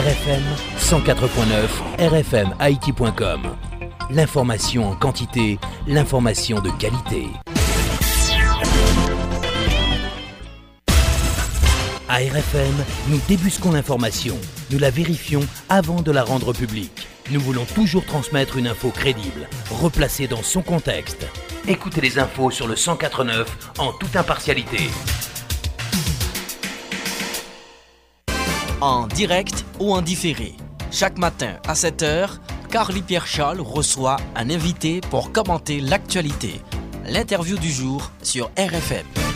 RFM 104.9 rfmhaïti.com. L'information en quantité, l'information de qualité. À RFM, nous débusquons l'information, nous la vérifions avant de la rendre publique. Nous voulons toujours transmettre une info crédible, replacée dans son contexte. Écoutez les infos sur le 104.9 en toute impartialité. En direct ou en différé. Chaque matin à 7h, Carly Pierre Charles reçoit un invité pour commenter l'actualité. L'interview du jour sur RFM.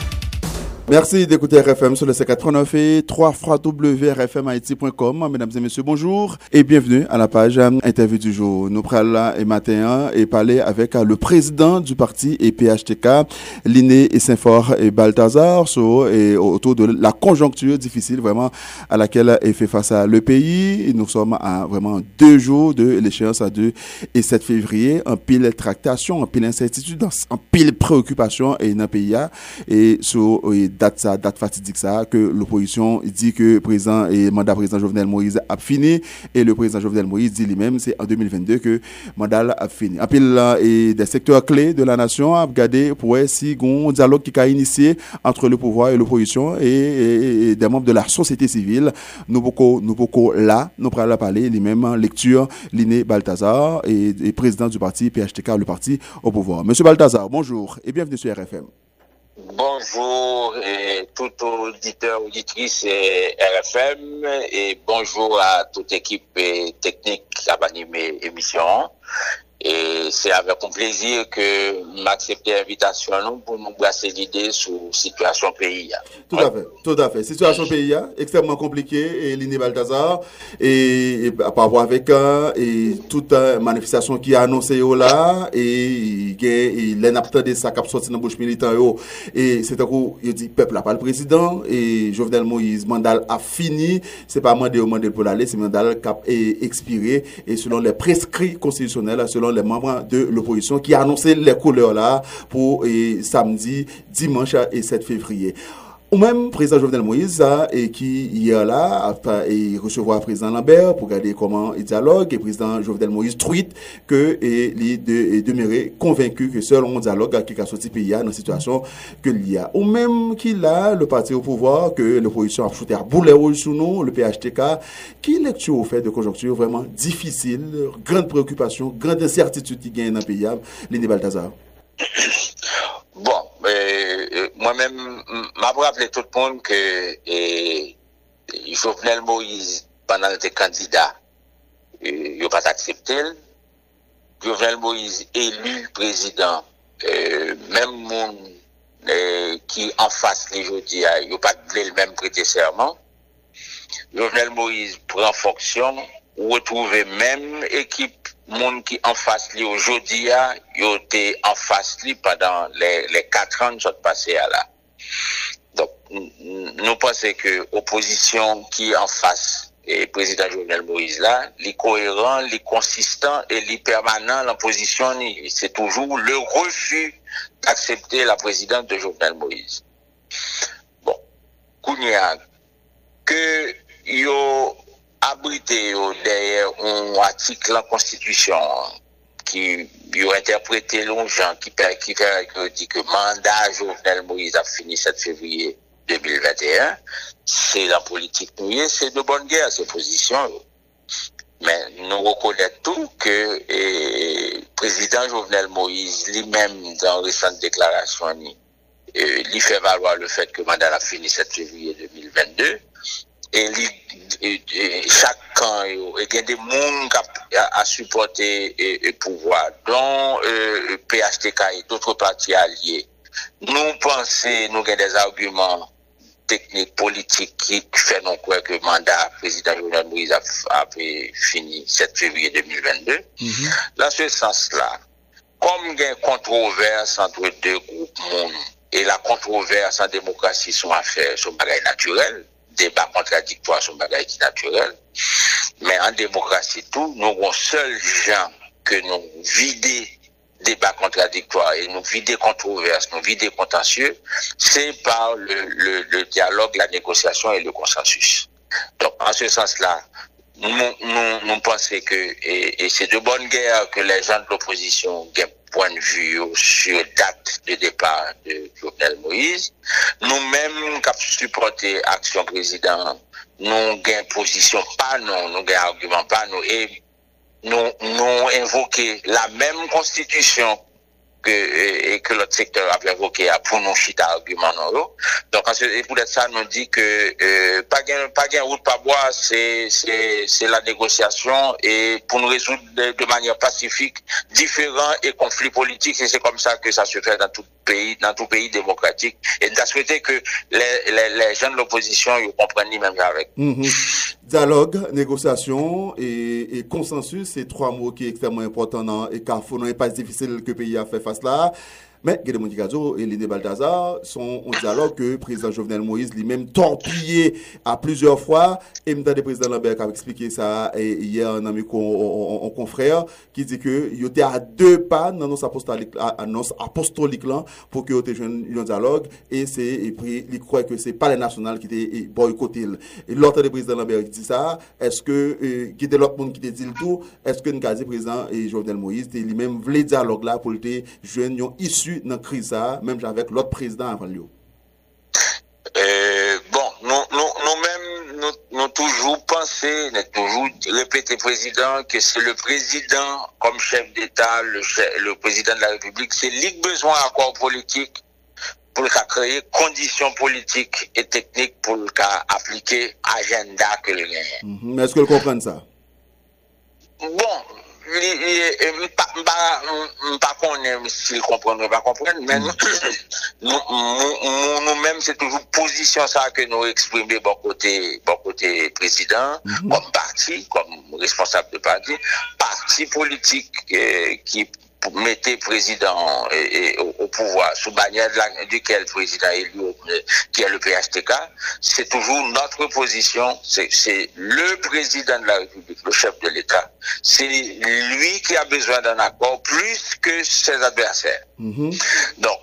Merci d'écouter RFM sur le C89 et 3 fois WRFMIT.com. Mesdames et messieurs, bonjour et bienvenue à la page euh, interview du jour. Nous prenons et matin et parler avec euh, le président du parti et PHTK, Liné et Saint-Fort et Balthazar, sur, et autour de la conjoncture difficile vraiment à laquelle est fait face à le pays. Nous sommes à vraiment deux jours de l'échéance à 2 et 7 février. En pile tractation, en pile incertitude, en pile préoccupation et dans le pays et sur date ça, date fatidique ça, que l'opposition dit que président et mandat président Jovenel Moïse a fini et le président Jovenel Moïse dit lui-même c'est en 2022 que mandat a fini. En pile et des secteurs clés de la nation a regardé pour si un dialogue qui a initié entre le pouvoir et l'opposition et, des membres de la société civile. Nous beaucoup nous beaucoup là, nous pourrons parler lui-même lecture Liné Balthazar et, et président du parti PHTK le parti au pouvoir. Monsieur Balthazar, bonjour et bienvenue sur RFM. Bonjour et tout auditeur, auditrice RFM et bonjour à toute équipe technique qui a animé l'émission. E se avek kon plezir ke m aksepte evitasyon nou pou nou brase lide sou situasyon peyi ya. Tout afe, tout afe. Situasyon peyi ya, ekstremman komplike, e Lini Baltazar, e, e apavwa avek an, e tout manifestasyon ki anonsen yo la, e, e gen len apte de sa kap soti nan bouche militan yo, e se te kou yo di pepl apal prezident, e Jovenel Moïse mandal a fini, se pa mande yo mande pou lale, se mandal kap e ekspire, e selon le preskri konstitusyonel, selon les membres de l'opposition qui a annoncé les couleurs là pour samedi, dimanche et 7 février. Ou même, président Jovenel Moïse, et qui hier là, et recevoir président Lambert pour regarder comment il dialogue, et président Jovenel Moïse tweet que il est demeuré convaincu que seul un dialogue qui a sorti pays dans la situation que il y a. Ou même qu'il a le parti au pouvoir, que l'opposition a shooté à boulet sous nous, le PHTK, qui lecture au fait de conjoncture vraiment difficile, grande préoccupation, grande incertitude qui gagne dans le pays, Lini Balthazar? Bon, mwen men, mwen rappele tout moun ke e, Jovenel Moïse, banan te kandida, yo pat akseptel. Jovenel Moïse, elu prezident, e, men moun ki an fas li jodi, yo pat ble l men prete serman. Jovenel Moïse pren fonksyon, wotrouve men ekip moun ki an fas li oujodi ya, yo te an fas li padan le 4 an sot pase ya la. Dok, nou pense ke oposisyon ki an fas e prezident Jovenel Moïse la, li koheran, li konsistan e li permanent la posisyon ni. Se toujou le refu d'aksepte la prezident de Jovenel Moïse. Bon, kounyan, ke yo abrité derrière un article en constitution qui a interprété longtemps qui, qui, dit que le mandat Jovenel Moïse a fini 7 février 2021. C'est la politique c'est de bonne guerre, ces positions. Mais nous reconnaissons tout que le président Jovenel Moïse, lui-même, dans une récente déclaration, il fait valoir le fait que le mandat a fini 7 février 2022 e li e, e, chak kan yo, e gen de moun kap a supporte e, e pouvoi, don PHTK e doutre pati alye. Nou panse nou gen des argument teknik, politik ki fè non kwe ke mandat prezident Jovenel Moïse apè fini 7 fevriye 2022. Mm -hmm. Dans ce sens-là, kom gen kontroverse entre deux groupes moun, et la kontroverse en démocratie son affaire, son bagay naturel, débat contradictoire sur bagage qui naturel. Mais en démocratie, tout, nous avons seul gens que nous vider débat contradictoire et nous vider controverse, nous vider contentieux, c'est par le, dialogue, la négociation et le consensus. Donc, en ce sens-là, nous, pensons que et, c'est de bonne guerre que les gens de l'opposition ont point de vue sur date de départ de Jovenel Moïse. Nous-mêmes, avons supporté Action Président, nous avons position pas nous, nous avons argument pas nous, et nous, nous invoqué la même constitution et que l'autre secteur a évoqué pour nous chita argument non donc et pour ça nous dit que euh, pas gain pas route pas bois c'est c'est c'est la négociation et pour nous résoudre de, manière pacifique différents et conflits politiques et c'est comme ça que ça se fait dans tout pays dans tout pays démocratique. Et nous souhaité que les, les, gens de l'opposition comprennent même avec. Mm-hmm. dialogue négociation et, consensus c'est trois mots qui sont extrêmement importants et car il n'est pas difficile que le pays a fait face là mais Guédemon Gazo et Lydie Balthazar sont en dialogue que le président Jovenel Moïse lui-même torpillé à plusieurs fois. Et le président Lambert a expliqué ça hier un ami en confrère qui dit que il était à deux pas dans nos apostoliques apostolique là pour que ait un dialogue et c'est et puis il croit que c'est pas les nationales qui étaient boycotté. Et l'autre président Lambert dit ça, est-ce que euh, qui était l'autre monde qui dit le tout, est-ce que le président et Jovenel Moïse lui-même voulait dialogue là pour le joindre issu dans la crise, même avec l'autre président avant lui euh, Bon, nous-mêmes, nous, nous, nous, toujours pensé, nous toujours répété président que c'est le président comme chef d'État, le, le président de la République, c'est lui besoin d'accord politique pour créer conditions politiques et techniques pour appliquer agenda que le gagne. Mm Est-ce que vous comprenez ça? Bon, pas qu'on s'il comprend pas comprendre mais nous nous mêmes c'est toujours position ça que nous exprimons bon côté bon côté président comme parti comme responsable de parti parti politique qui mettez président et, au, pouvoir sous bannière duquel le président est élu, qui est le PHTK, c'est toujours notre position. C'est le président de la République, le chef de l'État. C'est lui qui a besoin d'un accord plus que ses adversaires. Mm-hmm. Donc,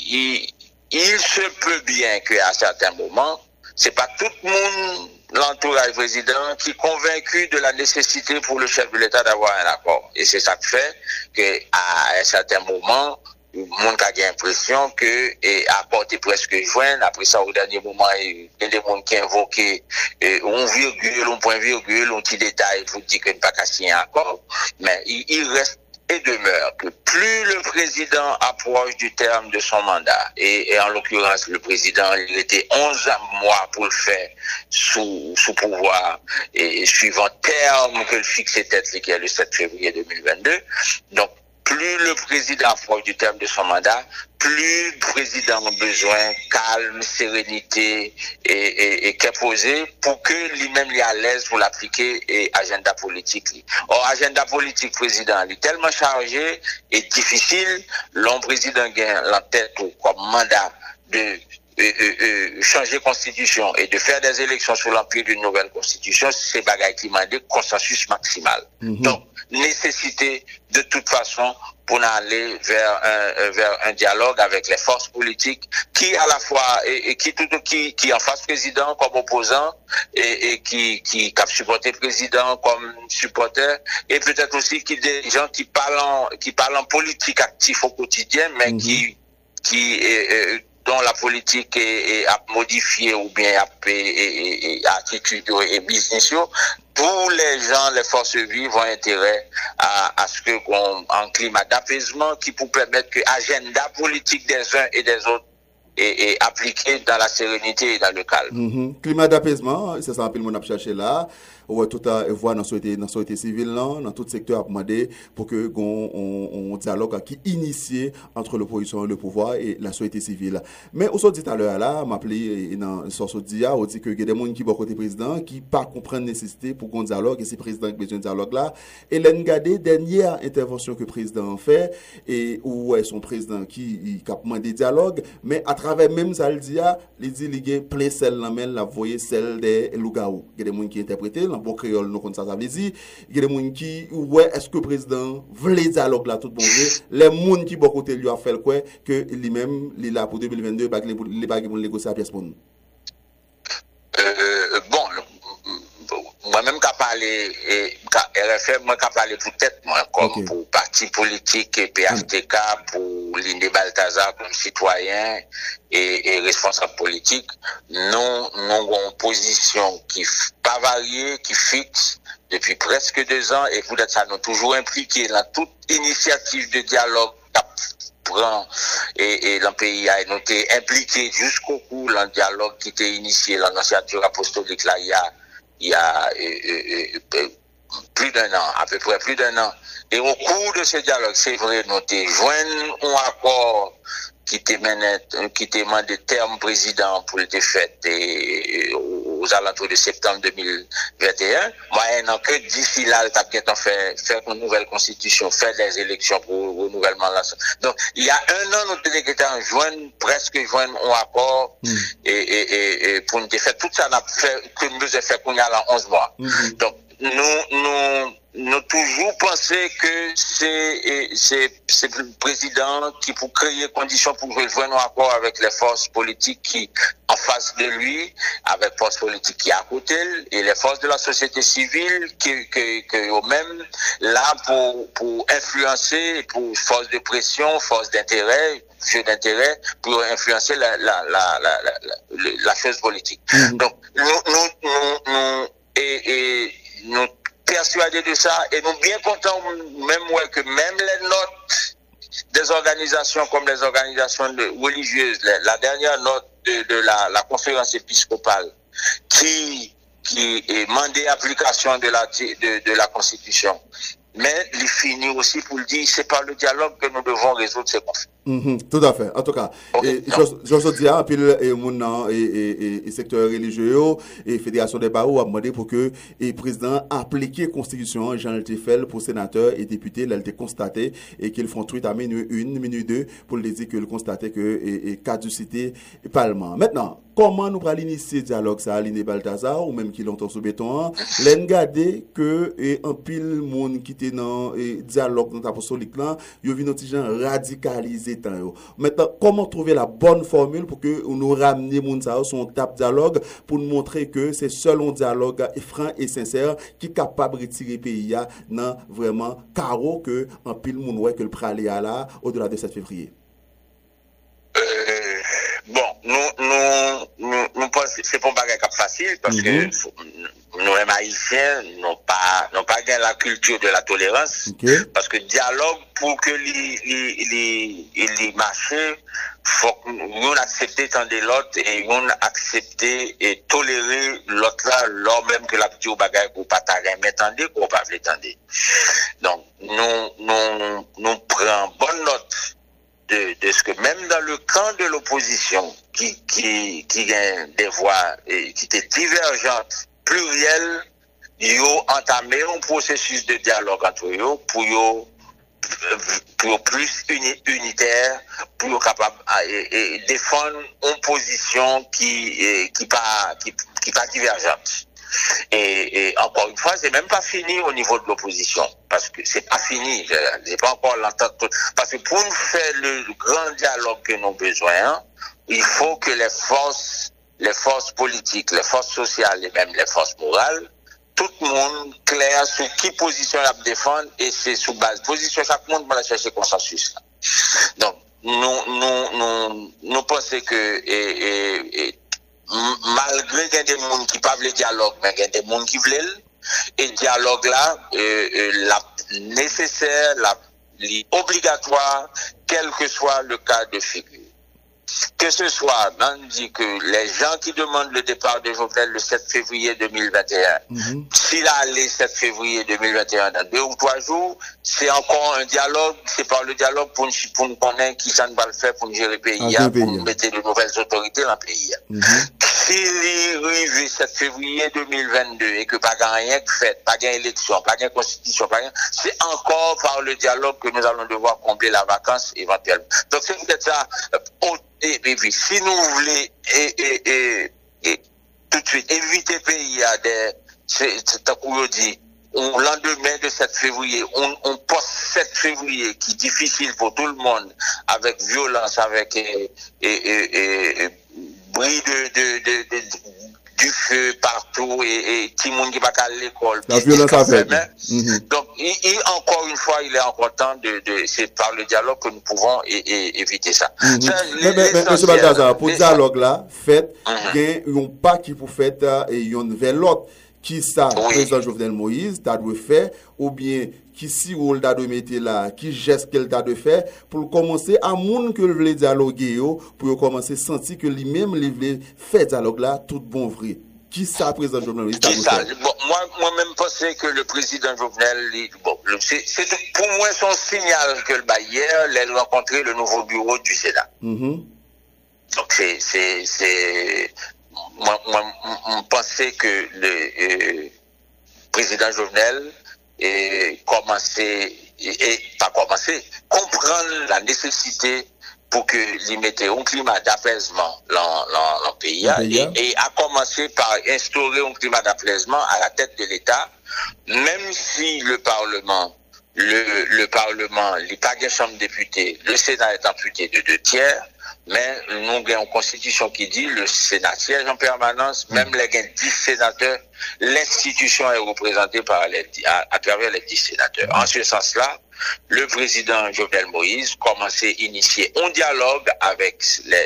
il, il se peut bien qu'à certains moments, c'est pas tout le monde l'entourage président qui est convaincu de la nécessité pour le chef de l'État d'avoir un accord. Et c'est ça qui fait qu'à un certain moment, le monde a l'impression que et est presque joint. Après ça, au dernier moment, il y a des gens qui invoquent un virgule, un point virgule, un petit détail pour dire qu'il n'y a pas qu'à signer un accord. Mais il reste et demeure que plus le président approche du terme de son mandat, et, en l'occurrence le président, il était 11 mois pour le faire sous, sous pouvoir, et, suivant terme que le qui est le 7 février 2022, donc plus le président approche du terme de son mandat, plus le président a besoin calme, sérénité et, et, posé pour que lui-même est à l'aise pour l'appliquer et agenda politique. Or, agenda politique président est tellement chargé et difficile, l'homme président gagne la tête comme mandat de changer constitution et de faire des élections sous l'empire d'une nouvelle constitution, c'est bagaille qui m'a dit consensus maximal. Mhm. Donc, nécessité de toute façon pour aller vers un, vers un dialogue avec les forces politiques qui à la fois et, qui tout qui qui en face président comme opposant et, et qui qui qui supporté président comme supporter et peut-être aussi qui des gens qui parlent qui parlent en politique actif au quotidien mais mhm. qui qui dont la politique est, à modifier ou bien à, et, attitude et business, tous les gens, les forces vives ont intérêt à, ce que qu'on un climat d'apaisement qui pour permettre que l'agenda politique des uns et des autres est, appliqué dans la sérénité et dans le calme. Mm-hmm. Climat d'apaisement, c'est ça un peu le monde a cherché là ou wè tout a evwa nan soyete sivil nan, nan tout sektor ap mande pou ke gon diyalog a ki inisye antre l'oposisyon, le pouvoi e la soyete sivil. Men ou so dit alè alè, m'aple nan soso diya, ou di ke gè demoun ki bo kote prezident, ki pa kompren nesiste pou gon diyalog, e si prezident ki bezyon diyalog la, e lè n'gade denye intervensyon ke prezident an fè, e ou wè son prezident ki kap mande diyalog, men a travè mèm zal diya, li di li gen ple sel nan men la voye sel de louga ou. Gè demoun ki interprete lan, nan bon kreol nou kon sa sa vezi, gede moun ki, wè, eske prezident vle dialog la tout bon vle, le moun ki bon kote li a fel kwe, ke li men, li la pou 2022, bak li bagi moun negosi a pias moun. E, e, parler, RFM, moi qu'à parler pour tête, moi, comme pour parti politique et PHTK, pour Linde Balthazar comme citoyen et, responsable politique, nous, nous avons une position qui pas variée, qui fixe depuis presque deux ans et vous êtes ça nous toujours impliqués dans toute initiative de dialogue et, et le pays a été impliqué jusqu'au bout dans le dialogue qui était initié, l'annonciature apostolique là, il y a, il y a plus d'un an, à peu près plus d'un an. Et au cours de ce dialogue, c'est vrai, nous avons joint un accord qui était qui était des termes président pour le défaite et, aux alentours de septembre 2021. Moyennant que d'ici là, le a fait faire une nouvelle constitution, faire des élections pour renouvellement. Donc, il y a un an, nous en juin, presque juin, un accord, mm. et, et, et, pour une défaite. Tout ça n'a fait que nous avons fait qu'on y a là 11 mois. Mm-hmm. Donc, nous, nous, nous toujours pensé que c'est c'est le président qui pour créer conditions pour jouer un accord avec les forces politiques qui en face de lui, avec les forces politiques qui à côté et les forces de la société civile qui que, que même là pour pour influencer pour force de pression, force d'intérêt jeu d'intérêt pour influencer la, la, la, la, la, chose politique. Mm-hmm. Donc, nous, nous, nous, nous et, et nous persuadés de ça et nous bien contents même ouais, que même les notes des organisations comme les organisations religieuses, la, dernière note de, la, conférence épiscopale qui, qui est mandé application de la, de, de la Constitution, mais il finit aussi pour le dire, c'est par le dialogue que nous devons résoudre ces conflits. Mm -hmm, tout à fait. En tout cas, je so diya, apil moun nan e sektor religye yo, e Fédération des Barreaux a mwade pou ke e prezident aplike konstitusyon Jean Letifel pou sénateur et député lèl te konstate e ke l fon truit a minu 1, minu 2 pou l desi ke l konstate ke e kaducité palman. Mètnan, koman nou pral inisi diyalog sa Aline Baltazar ou mèm ki lontan sou beton lèn gade ke e anpil moun ki te nan diyalog nan taposolik lan, yo vi noti jan radikalize Maintenant, comment trouver la bonne formule pour que nous ramenions Mounsa son tap dialogue pour nous montrer que c'est seul un dialogue franc et sincère qui est capable de retirer le pays dans vraiment carreau que un pile que le pralé là au-delà de 7 février. Bon, nou pos se pou bagay kap fasil, paske nou em haisyen nou pa mhm. gen la kultur de la tolerans, paske diyalog pou ke li mache, fok yon aksepte tan de lot, yon aksepte et tolere lot la lor menm ke la piti ou bagay ou pata reme tande ou pa vle tande. Don, nou pren bon lot, de, de ce que même dans le camp de l'opposition qui, qui, qui gagne des voix et qui étaient divergentes, plurielles, ils ont entamé un processus de dialogue entre eux pour eux pour plus uni, unitaire, pour capable ah, et, et défendre une position qui qui pas qui, qui pas divergente. Et, encore une fois, c'est même pas fini au niveau de l'opposition, parce que c'est pas fini, j'ai pas encore l'entente. Parce que pour nous faire le grand dialogue que nous avons besoin, il faut que les forces les forces politiques, les forces sociales et même les forces morales, tout le monde clair sur qui position la défendre et c'est sous base position chaque monde va chercher consensus. Donc nous nous nous nous pensons que malgré qu'il y a des gens qui parlent le dialogue, mais il y a des gens qui veulent et le dialogue là euh, euh, la nécessaire, la obligatoire, quel que soit le cas de figure que ce soit, on dit que les gens qui demandent le départ de Jovenel le 7 février 2021, mhm. s'il a allé 7 février 2021 dans deux ou trois jours, c'est encore un dialogue, c'est par le dialogue pour, pour nous connaître qui ça ne va le faire pour nous gérer le pays, ah, pour nous mettre de nouvelles autorités dans le pays. Mm S'il arrive le 7 février 2022 et que pas rien fait, pas d'élection, pas de constitution, pas c'est encore par le dialogue que nous allons devoir combler la vacance éventuellement. Donc c'est peut-être ça, euh, et, puis, si nous voulons et, et, tout de suite éviter pays à des, c'est dit, au lendemain de 7 février, on, on poste 7 février qui est difficile pour tout le monde, avec violence, avec et, et, et, de, de, du fè partou, e ti moun ki baka l'ekol. La violence a fè. Mm-hmm. Donc, encore une fois, il est encore temps de, c'est par le dialogue que nous pouvons éviter ça. Mm-hmm. Monsieur Baltazar, pour dialogue la, fèt, mm-hmm. yon pa ki pou fèt, yon nouvel lot. ki sa oui. prezident Jovenel Moïse ta dwe fè, ou bien ki si wol ta dwe mette la, ki jesk kel ta dwe fè, pou komanse a moun ke l vle dialogue yo, pou yo komanse senti ke li mèm li vle fè dialogue la, tout bon vre. Ki sa prezident Jovenel Moïse ta dwe fè? Bon, mwen mèm pense ke le prezident Jovenel, li, bon, le, c est, c est, pou mwen son sinyal ke l bayer, lèl renkontre le nouvo bureau du Sénat. Mm -hmm. Donc c'est Moi, moi, je pensais que le euh, président Jovenel ait commencé, et, pas commencé, comprendre la nécessité pour que mette un climat d'apaisement dans, le pays, et, et, a commencé par instaurer un climat d'apaisement à la tête de l'État, même si le Parlement, le, le Parlement, les pas de chambre députée, le Sénat est amputé de deux tiers, mais nous avons une constitution qui dit le Sénat siège en permanence, même les 10 sénateurs, l'institution est représentée à, à, travers les 10 sénateurs. En ce sens-là, le président Jovenel Moïse commençait à initier un dialogue avec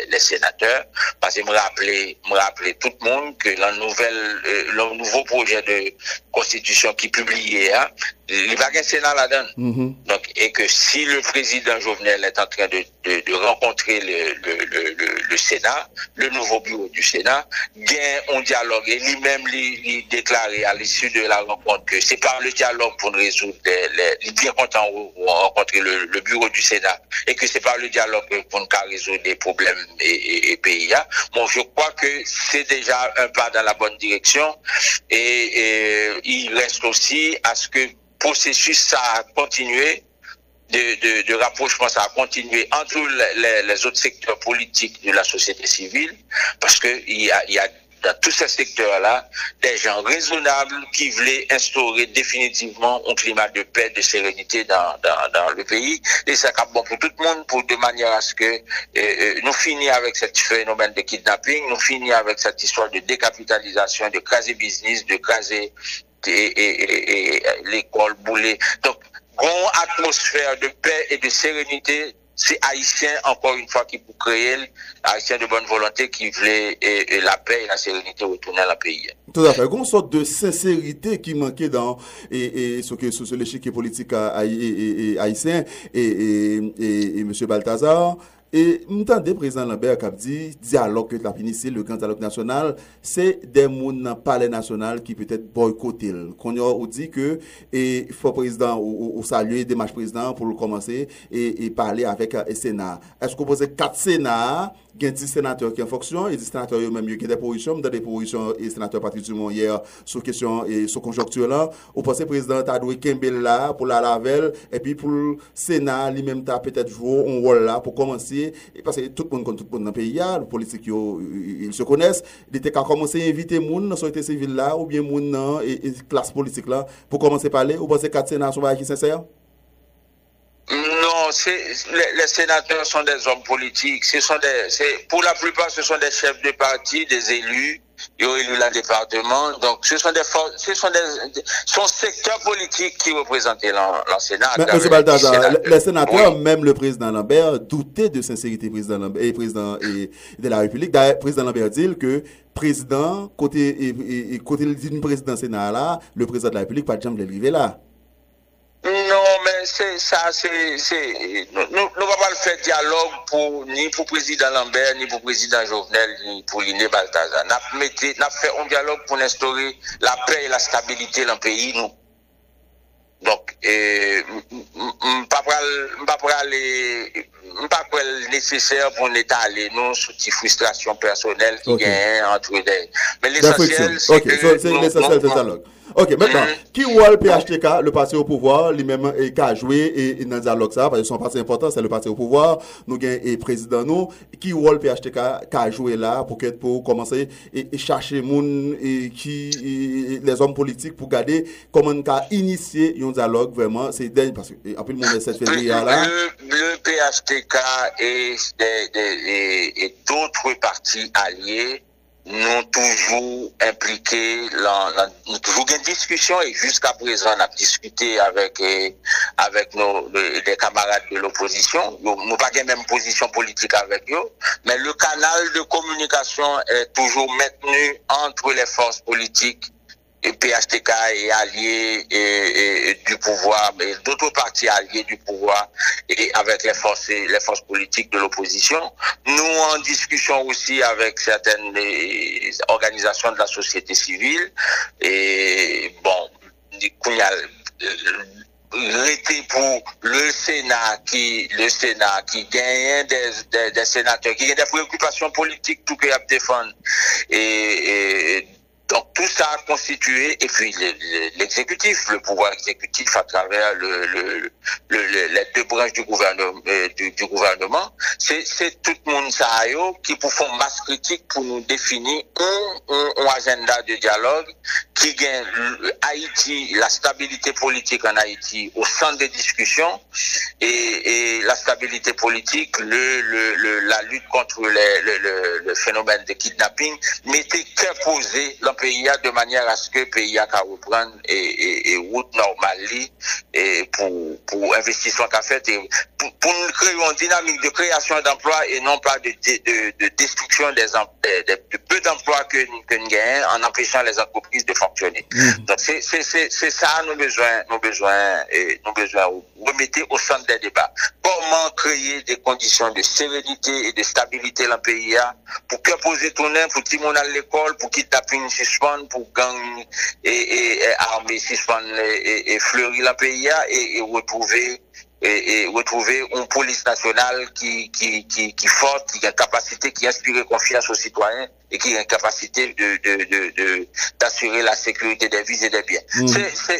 les, sénateurs, parce que me rappeler, me rappeler tout le monde que nouvelle, euh, le nouveau projet de constitution qui publié, hein, il va Sénat là-dedans. Mm -hmm. Donc, et que si le président Jovenel est en train de, de, de rencontrer le, le, le, le, Sénat, le nouveau bureau du Sénat, gagne un dialogue et lui-même lui, déclaré à l'issue de la rencontre que c'est par le dialogue pour résoudre les, les, les bien contents rencontrer le, le, bureau du Sénat et que c'est par le dialogue pour nous résoudre des problèmes et, et, et pays. Bon, je crois que c'est déjà un pas dans la bonne direction et, et il reste aussi à ce que processus ça a continué de, de, rapprochement, ça a continué entre les, autres secteurs politiques de la société civile, parce que il y a, y a dans tous ces secteurs-là, des gens raisonnables qui voulaient instaurer définitivement un climat de paix, de sérénité dans, dans, le pays. Et ça bon pour tout le monde, pour de manière à ce que euh, nous finissions avec ce phénomène de kidnapping, nous finissions avec cette histoire de décapitalisation, de craser business, de craser l'ekol boule. Donk, goun atmosfèr de pè et de sérénité, se Haitien, ankon yon fwa ki pou kreye, Haitien de bonne volonté ki vle la pè et la sérénité wotounen la peyi. Tout a fè, goun sot de sérénité ki manke dan sou se lèche ki politik Haitien et M. Balthazar, E mtande prezident Lambert kap di, diyalog ke la finisi, le grand diyalog nasyonal, se demoun nan pale nasyonal ki petet boykotil. Kon yo ou di ke, e fò prezident ou salye demache prezident pou l'komanse e, e pale avèk senat. Esko pose kat senat, gen di senatèr ki an foksyon, e di senatèr yo mèm yo gen deporisyon, mdè deporisyon e senatèr Patrick Dumont yè sou kesyon e sou konjonktur lan, ou pase prezident Adoui Kembel la pou la lavel, epi pou senat li mèm ta petèt jwo on wol la pou komanse, e pase tout moun kon tout moun nan peyi ya, politik yo il se konès, li te ka komanse invite moun nan soyte sivil la, ou bien moun nan e, e klas politik la, pou komanse pale, ou pase kat senat sou va aki sensèr? Non, les, les, sénateurs sont des hommes politiques. Ce sont des, pour la plupart, ce sont des chefs de parti, des élus. Ils ont élu le département. Donc, ce sont des, ce sont des, son secteur politique qui représente le Sénat. Mais, M. Les sénateurs, oui. même le président Lambert, doutaient de sincérité président Lambert, et président et, de la République. D'ailleurs, président Lambert dit que président, côté, et, et, côté d'une président Sénat là, le président de la République, pas de jamais arriver là. Non, nou pa pal fè diyalog ni pou prezident Lambert, ni pou prezident Jovenel, ni pou Liné Baltazan. Nap fè un diyalog pou n'instore la pè et la stabilité l'an peyi nou. Donk, m pa pral m pa pral neseser pou n eta ale nou sou ti frustrasyon personel ki gen entre den. Men l'esensyel, se ke... Ok, se l'esensyel, se talog. Ok, maintenant, qui voit le PHTK, le parti au pouvoir, lui-même, et qui a joué et, dans le dialogue ça, parce que son parti important, c'est le parti au pouvoir, nous gagnons et président nous, qui voit le PHTK qui a joué là pour, pour commencer et, et chercher moun, et qui, les hommes politiques pour garder comment on a initié un dialogue vraiment, c'est dingue, parce que après le monde de cette février là. Le, PHTK et, et d'autres partis alliés nous toujours impliqués, nous toujours discussion et jusqu'à présent, on a discuté avec, eh, avec nos, les, camarades de l'opposition. Nous pas la même position politique avec eux, mais le canal de communication est toujours maintenu entre les forces politiques et PHTK est allié et, du pouvoir, mais d'autres partis alliés du pouvoir et avec les forces, les forces politiques de l'opposition. Nous en discussion aussi avec certaines organisations de la société civile et bon, l'été pour le Sénat qui le Sénat qui gagne des, des, sénateurs qui ont des préoccupations politiques tout à défendre et, et donc tout ça a constitué, et puis l'exécutif, le pouvoir exécutif à travers le, les deux branches du gouvernement, euh, c'est tout le monde qui pour faire masse critique pour nous définir un, agenda de dialogue qui gagne Haïti, la stabilité politique en Haïti au centre des discussions et, la stabilité politique, la lutte contre le, phénomène de kidnapping, mettait que posé pays de manière à ce que le pays a reprendre et, et, route normale et pour, pour investissement qu'a fait et pour, pour nous créer une dynamique de création d'emplois et non pas de, de, de, destruction des de, de peu d'emplois que, que nous gagnons en empêchant les entreprises de fonctionner. Mmh. Donc c'est ça nos besoins, nos besoins et nos besoins remettez au centre des débats. Comment créer des conditions de sérénité et de stabilité dans le pays pour que poser ton pour monde à l'école, pour kidnapping suspend pour gang et, et, et armée suspend et, et e fleurir la pays et, e retrouver et, retrouver une police nationale qui, qui, qui, qui forte, qui a capacité, qui inspire confiance aux citoyens et qui a une capacité de, de, de, d'assurer la sécurité des vies et des biens. Mm.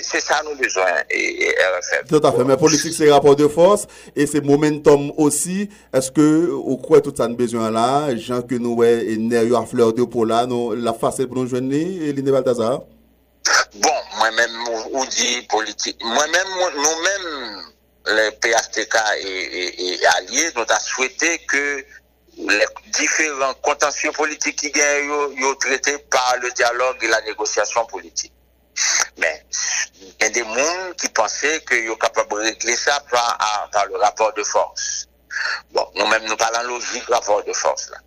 C'est, ça nos besoins et, RFM. Tout à fait. Mais politique, c'est rapport de force et c'est momentum aussi. Est-ce que, au quoi tout ça nous besoin là, gens que nous, et nerfs à fleur de peau là, nous, la facette pour nous joindre, et Balthazar? Bon, moi-même, on dit politique. Moi-même, nous-mêmes, le PHTK et, et alliés, nous a souhaité que les différents contentions politiques qui gagnent sont traités par le dialogue et la négociation politique. Mais il y a des gens qui pensaient qu'ils sont capables de régler ça par, à, par, le rapport de force. Bon, nous-mêmes, nous parlons logique rapport de force. Là.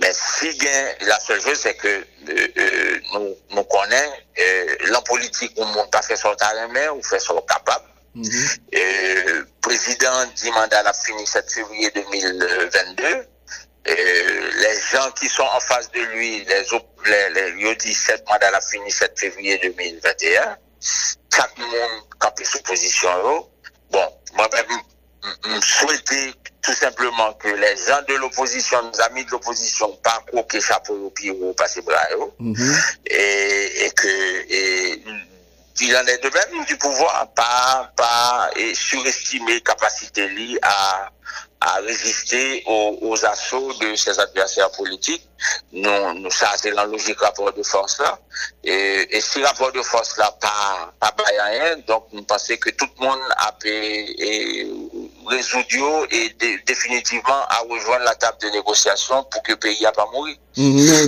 Mais si bien, la seule chose, c'est que euh, euh, nous, nous connaissons euh, l'en politique, on ne monte pas faire son talent, mais on fait son capable. Le président dit mandat a fini 7 février 2022. les gens qui sont en face de lui, les, les, les, dit 7 mandat a fini 7 février 2021. Chaque monde campé sous position. Bon, moi-même, souhaiter tout simplement que les gens de l'opposition, nos amis de l'opposition, pas croquer chapeau au pied ou passer bras, mm-hmm. et, et que, et, il en est de même du pouvoir, pas, pas et surestimer capacité à, à résister aux, assauts de ses adversaires politiques. Ça, c'est la logique rapport de force là. Et, et si rapport de force là pas, pas rien, donc nous pensons que tout le monde a et, rezoud yo e definitivman a rejoan la tab de negosyasyon pou ke peyi a pa mouri.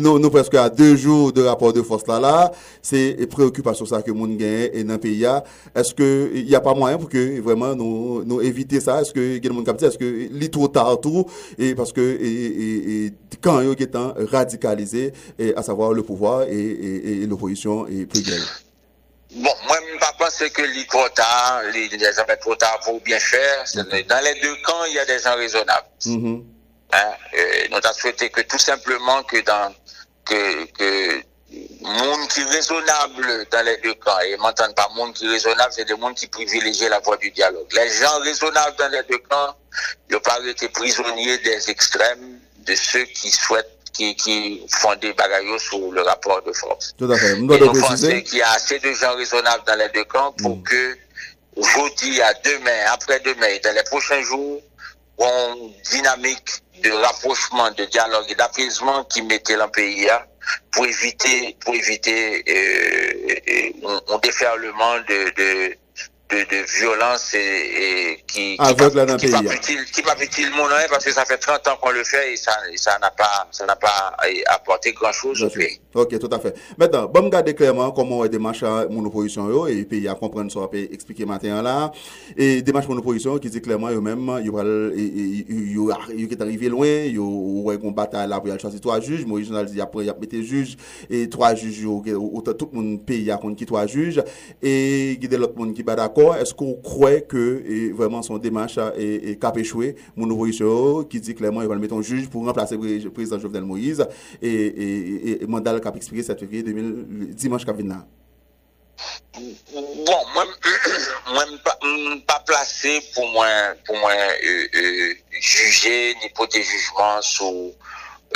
Nou preske a 2 jou de rapport de fos la la, se preokupasyon sa ke moun genye e nan peyi a, eske y a pa mwayen pou ke vreman nou evite sa, eske gen moun kapite, eske li tou ta tou, e paske kan yo getan radikalize, a savoar le pouvoir e l'oposisyon e peyi genye. Bon, moi, je ne pense pas que les trop tard, les, gens trop tard pour bien faire. Dans les deux camps, il y a des gens raisonnables. Mm-hmm. hein? nous avons souhaité que tout simplement que dans que, que monde qui est raisonnable dans les deux camps, et m'entendent pas monde qui est raisonnable, c'est des monde qui privilégient la voie du dialogue. Les gens raisonnables dans les deux camps, ils n'ont pas été prisonniers des extrêmes, de ceux qui souhaitent ki fonde bagayou sou le rapport de force. Tout à fait. Et nous pensons qu'il y a assez de gens raisonnables dans les deux camps pour mm. que jeudi à demain, après demain et dans les prochains jours, on dynamique de rapprochement, de dialogue et d'apaisement qui mettait le pays pour éviter, pour éviter euh, euh, euh un déferlement de, de de, de violans ki papitil moun an, parce que ça fait 30 ans qu'on le fait et ça n'a pas, pas apporté grand-chose au pays. Ok, tout à fait. Maintenant, bon me gade clairement comment démarche monopolisyon yo, et puis y a comprendre so apè expliquer matin là, et démarche monopolisyon yo ki di clairement yo mèm, yo ki t'arrivé loin, yo wè kon bata la pou yal chasi 3 juj, mou yon al di apre yap mette juj, et 3 juj yo, tout moun pays ya kon ki 3 juj, et gide lot moun ki bada kon, d'accord Est-ce qu'on croit que et vraiment son démarche est, cap échoué Mon qui dit clairement il va le mettre en juge pour remplacer le président Jovenel Moïse et, et, et, mandat le cap expiré 7 février 2000, dimanche qui vient là. Bon, mwen pa plase pou mwen juje, ni pote jujman sou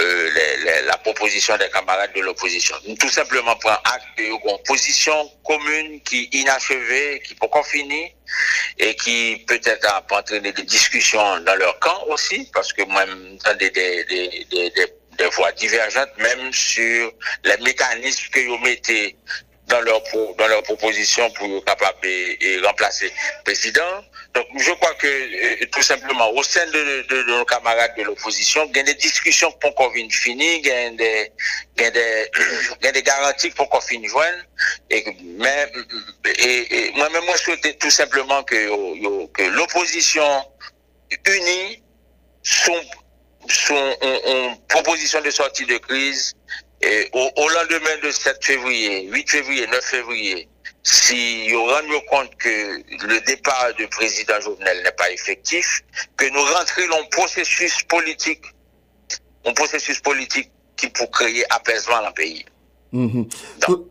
euh, la proposition des camarades de l'opposition. Tout simplement prendre acte d'une position commune qui est inachevée, qui peut encore finir et qui peut-être a entraîné des discussions dans leur camp aussi, parce que moi, j'entends des, des, des, des, des, des voix divergentes, même sur les mécanismes que vous mettez dans leur dans leur proposition pour capable de remplacer le président. Donc je crois que euh, tout simplement au sein de, nos camarades de l'opposition, il y a des discussions pour qu'on vienne finir, il y a des des des garanties pour qu'on finisse joindre et et, et moi-même moi je souhaitais tout simplement que yo- que l'opposition unie son son on- on- proposition de sortie de crise et au, lendemain de 7 février, 8 février, 9 février, si vous rendez compte que le départ du président Jovenel n'est pas effectif, que nous rentrions dans un processus politique, un processus politique qui pour créer apaisement dans le pays. Mhm.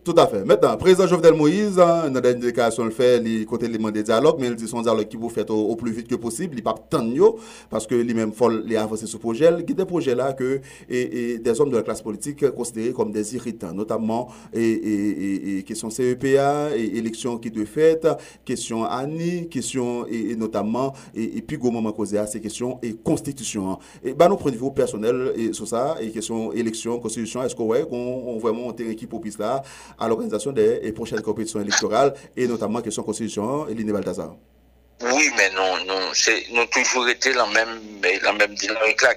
Tout, à fait. Maintenant, président Jovenel Moïse, hein, dans la déclaration, le fait, il côté l'élément des dialogues, mais il dit son dialogue qui vous fait au, au plus vite que possible, il pas tant parce que lui-même faut les avancer sur projet. Il y a des projets là que des hommes de la classe politique considérés comme des irritants, notamment et, et, question CEPA, et élection qui de fait, question ANI, question et, notamment et, puis gros moment causé à ces questions et constitution. hein. Et bah, nous prenons niveau personnel sur ça et question élection, constitution, est-ce qu'on ouais, qu'on on vraiment équipe propice là à l'organisation des prochaines compétitions électorales et notamment question constitution et Balthazar. Oui, mais non, non, c'est, nous toujours été la même, la même dynamique là,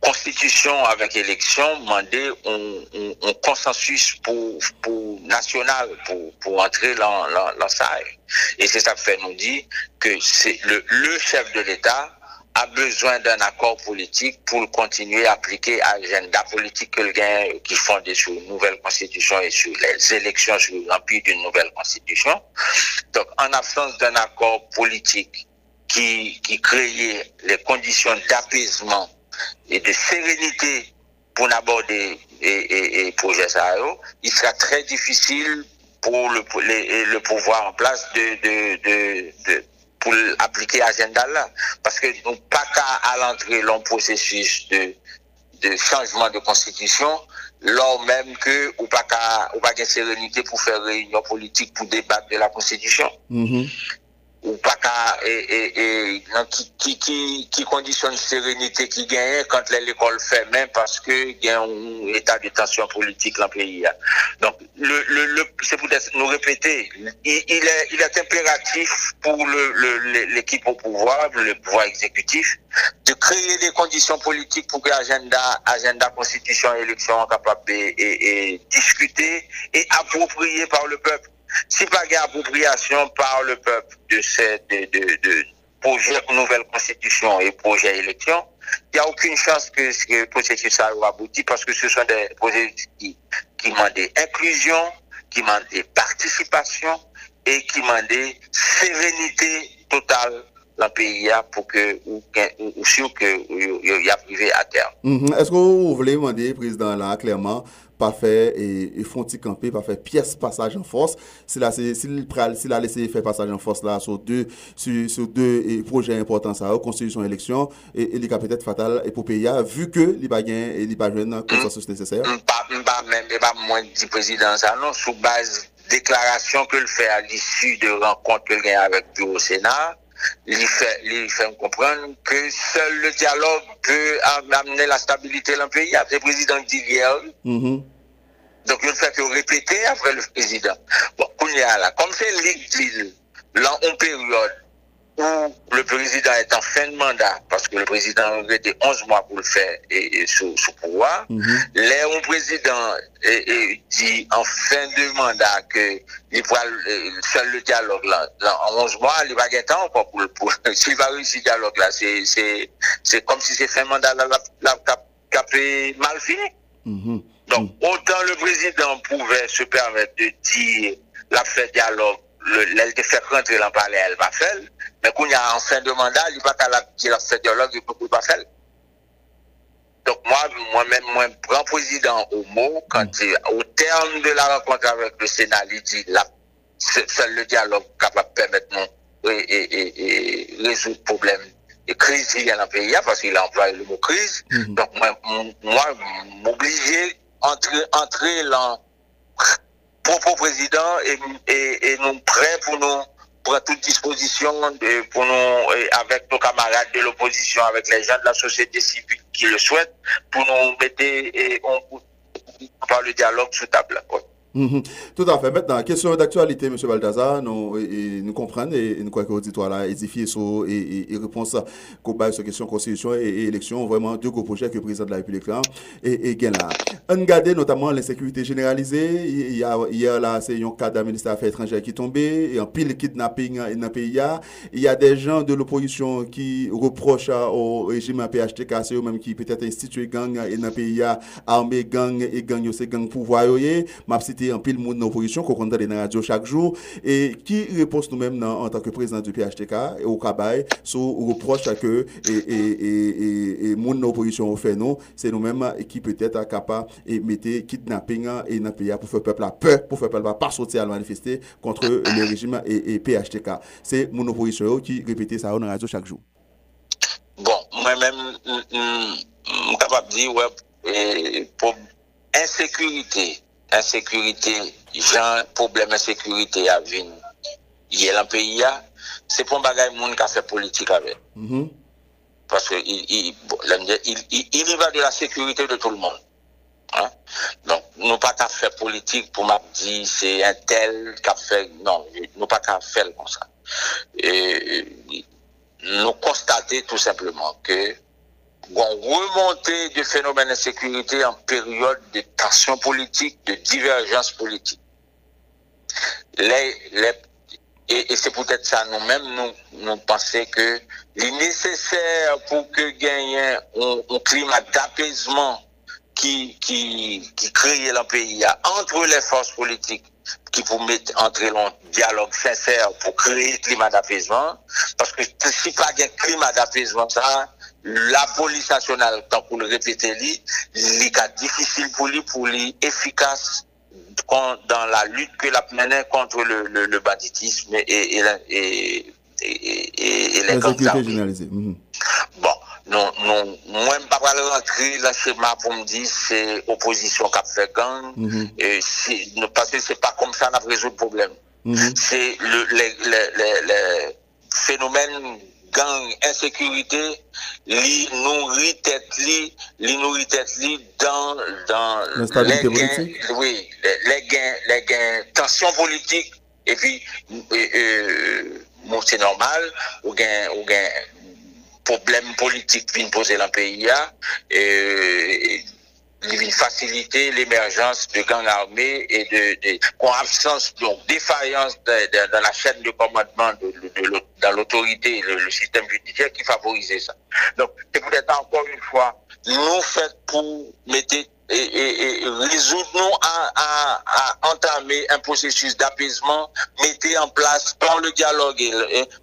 constitution avec élection, demander un, consensus pour, pour national, pour, pour entrer dans, dans, dans. Et c'est ça que fait nous dire que c'est le chef de l'État a besoin d'un accord politique pour continuer à appliquer l'agenda politique que le gain qui fondé sur une nouvelle constitution et sur les élections sur l'empire d'une nouvelle constitution. Donc, en absence d'un accord politique qui, qui créait les conditions d'apaisement et de sérénité pour aborder et, et, et projet ça, il sera très difficile pour le, pouvoir en place de pour appliquer l'agenda là. Parce que nous pas qu'à à l'entrée le processus de, changement de constitution, lors même que ou pas qu'à ou pas qu'à sérénité pour faire réunion politique pour débattre de la constitution. Mm -hmm. Ou pas qu'à qui, qui, conditionne sérénité qui gagne quand l'école ferme parce que y a un état de tension politique dans le pays. Donc le, le, le c'est peut-être nous répéter, il, est, il est impératif pour l'équipe le, au pouvoir, le pouvoir exécutif, de créer des conditions politiques pour que l'agenda, agenda constitution élection capable de et, et discuter et approprié par le peuple. si pa gen apopriasyon par le pep de se de, de, de proje nouvel konstitusyon e proje eleksyon, y a akoun chans ke prosesu sa ou abouti paske se son de prosesu ki mande inklusyon, ki mande participasyon e ki mande serenite total la peyi ya pou ke ou sou ke y a prive a ter. Esko ou vle mande, prezident la, klerman pas faire et, font camper pas faire pièce passage en force. S'il a s'il s'il a laissé faire passage en force là sur deux sur, sur deux et, projets importants ça constitution élection et, il peut-être fatal et pour pays vu que il pas gain et il pas jeune consensus nécessaire. Pas pas même pas moins du président ça non sous base déclaration que le fait à l'issue de gagne avec lui au Sénat il fait, il fait comprendre que seul le dialogue peut amener la stabilité dans le pays. Après le président dit hier. Mm -hmm. Donc, il fait que répéter après le président. Bon, là, comme c'est Ligue là, en période où le président est en fin de mandat, parce que le président a été 11 mois pour le faire et, sous, pouvoir, mm -hmm. président dit en fin de mandat que il pourra faire le dialogue là, en 11 mois, il va gagner temps encore pour, pour s'il va réussir le dialogue là, c'est comme si c'est fin de mandat là, là, mal fini. Mhm. Donc, mhm. autant le président pouvait se permettre de dire la fait dialogue, elle de faire rentrer dans le palais, elle va faire, mais quand il y a en fin de mandat, il va pas qu'il a fait dialogue, il ne peut pas faire. Donc moi, moi-même, moi, grand président au mot, quand au terme de la rencontre avec le Sénat, il dit la, c'est le dialogue capable de permettre nous et, et, et, résoudre le problème et crise il y a dans le pays, parce qu'il a employé le mot crise. Donc moi, moi m'obliger entrer, entrer dans propre président et, et, et nous prêts pour nous prendre toute disposition de, pour nous, avec nos camarades de l'opposition, avec les gens de la société civile qui le souhaitent, pour nous mettre et on, par le dialogue sous table. Mhm. Tout à fait. Maintenant, question d'actualité, M. Baldaza, nous, nous comprenons et, nous croyons que l'auditoire là édifié sur et, et, réponse à sur question constitution et, élection, vraiment deux gros projets que le président de la République là et, là. On regarde notamment l'insécurité généralisée. Il y a, hier là, c'est un cas d'un ministre des Affaires étrangères qui est tombé, et un pile kidnapping dans le pays. Il y a des gens de l'opposition qui reprochent au régime PHTK, c'est eux-mêmes qui peut-être institué gang dans le pays, armé gang et gang, c'est gang pouvoir. M'a invité en pile monde dans opposition qu'on entend dans la radio chaque jour et qui réponse nous-mêmes en tant que président du PHTK et au Kabay sous reproche que et et et et monde dans opposition fait non, c'est nous-mêmes qui peut-être capable et mettre kidnapping et dans pays pour faire peuple la peur, pour faire peuple pas sortir à manifester contre le régime et, et PHTK. C'est mon opposition qui répétait ça dans la radio chaque jour. Bon, mwen men m kapap di wè pou insekurite insécurité genre problème insécurité à venir. Il y a un pays, c'est pour un bagage monde qui a fait politique avec. Mm-hmm. Parce que il, il, il, il, y va de la sécurité de tout le monde. Hein? Donc, nous pas qu'à faire politique pour m'a dire c'est un tel qui a fait. Non, nous pas qu'à faire comme ça. Et, nous constater tout simplement que vont remonter du phénomène d'insécurité en période de tension politique, de divergence politique. Et, c'est peut-être ça nous-mêmes, nous, pensons que est nécessaire pour que gagne un, un climat d'apaisement qui, qui, qui crée le pays entre les forces politiques qui pour mettre entrer en dialogue sincère pour créer un climat d'apaisement. Parce que si pas un climat d'apaisement, ça, la police nationale, tant pour le répéter, il est difficile pour lui, pour lui efficace dans la lutte que la menée contre le, le, le banditisme et, et, et, et, et les généralisées. Mhm. Bon, non, non, moi, je ne pas rentrer dans le schéma pour me dire c'est opposition qui a fait gang, mhm. et parce que c'est pas comme ça qu'on résout le problème. Mhm. C'est le, les, les, les, les phénomènes gang, insekurite, li nou ritet li, li nou ritet li dan, dan, le gen, oui, le gen, le gen, tensyon politik, epi, moun euh, euh, se normal, ou gen, ou gen, problem politik vin pose lan peyi ya, e, il faciliter l'émergence de gangs armés et de, de absence, donc défaillance dans la chaîne de commandement de, dans l'autorité, le, le, système judiciaire qui favorisait ça. Donc, c'est peut-être encore une fois, nous fait pour mettre E, e, e, rezout nou a entame un prosesus d'apaisement, mette en plas pan le dialogue,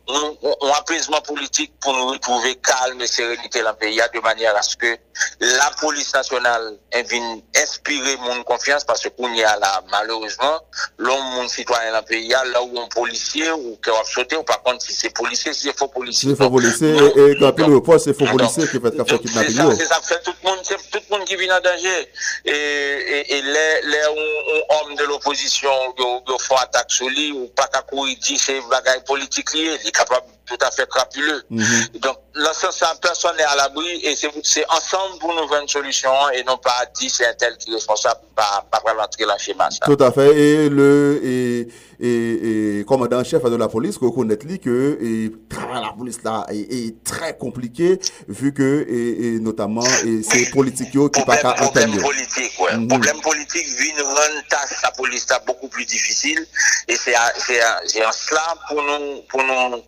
un apaisement politik pou nou retrouve kalme serenite la peya de manyer aske la polis nasyonal vin inspire moun konfians parce koun ya la malouzman loun moun sitwanyan la peya la ou moun polisye ou ke wap sote ou par kont si se polisye, si se fo polisye se fo polisye, e kapil ou pos se fo polisye ki fet ka fè kidnapin yo se sa fè tout moun ki vin an danje E, e, e le un om de l'oposisyon yo fwa atak sou li ou pa kakou yi di se bagay politik liye, li kapab tout à fait crapuleux. Mm-hmm. Donc, l'ensemble, personne n'est à l'abri et c'est ensemble pour nous voir une solution et non pas dire c'est un tel qui est responsable, pas, pas rentrer le schéma. Tout à fait. Et le, et et, commandant chef de la police reconnaît que et, la police là est, très compliqué vu que et, notamment c'est politique qui pas qu'à problème politique ouais. Mm -hmm. problème politique vient rendre tâche la police là beaucoup plus difficile et c'est c'est en cela pour nous pour nous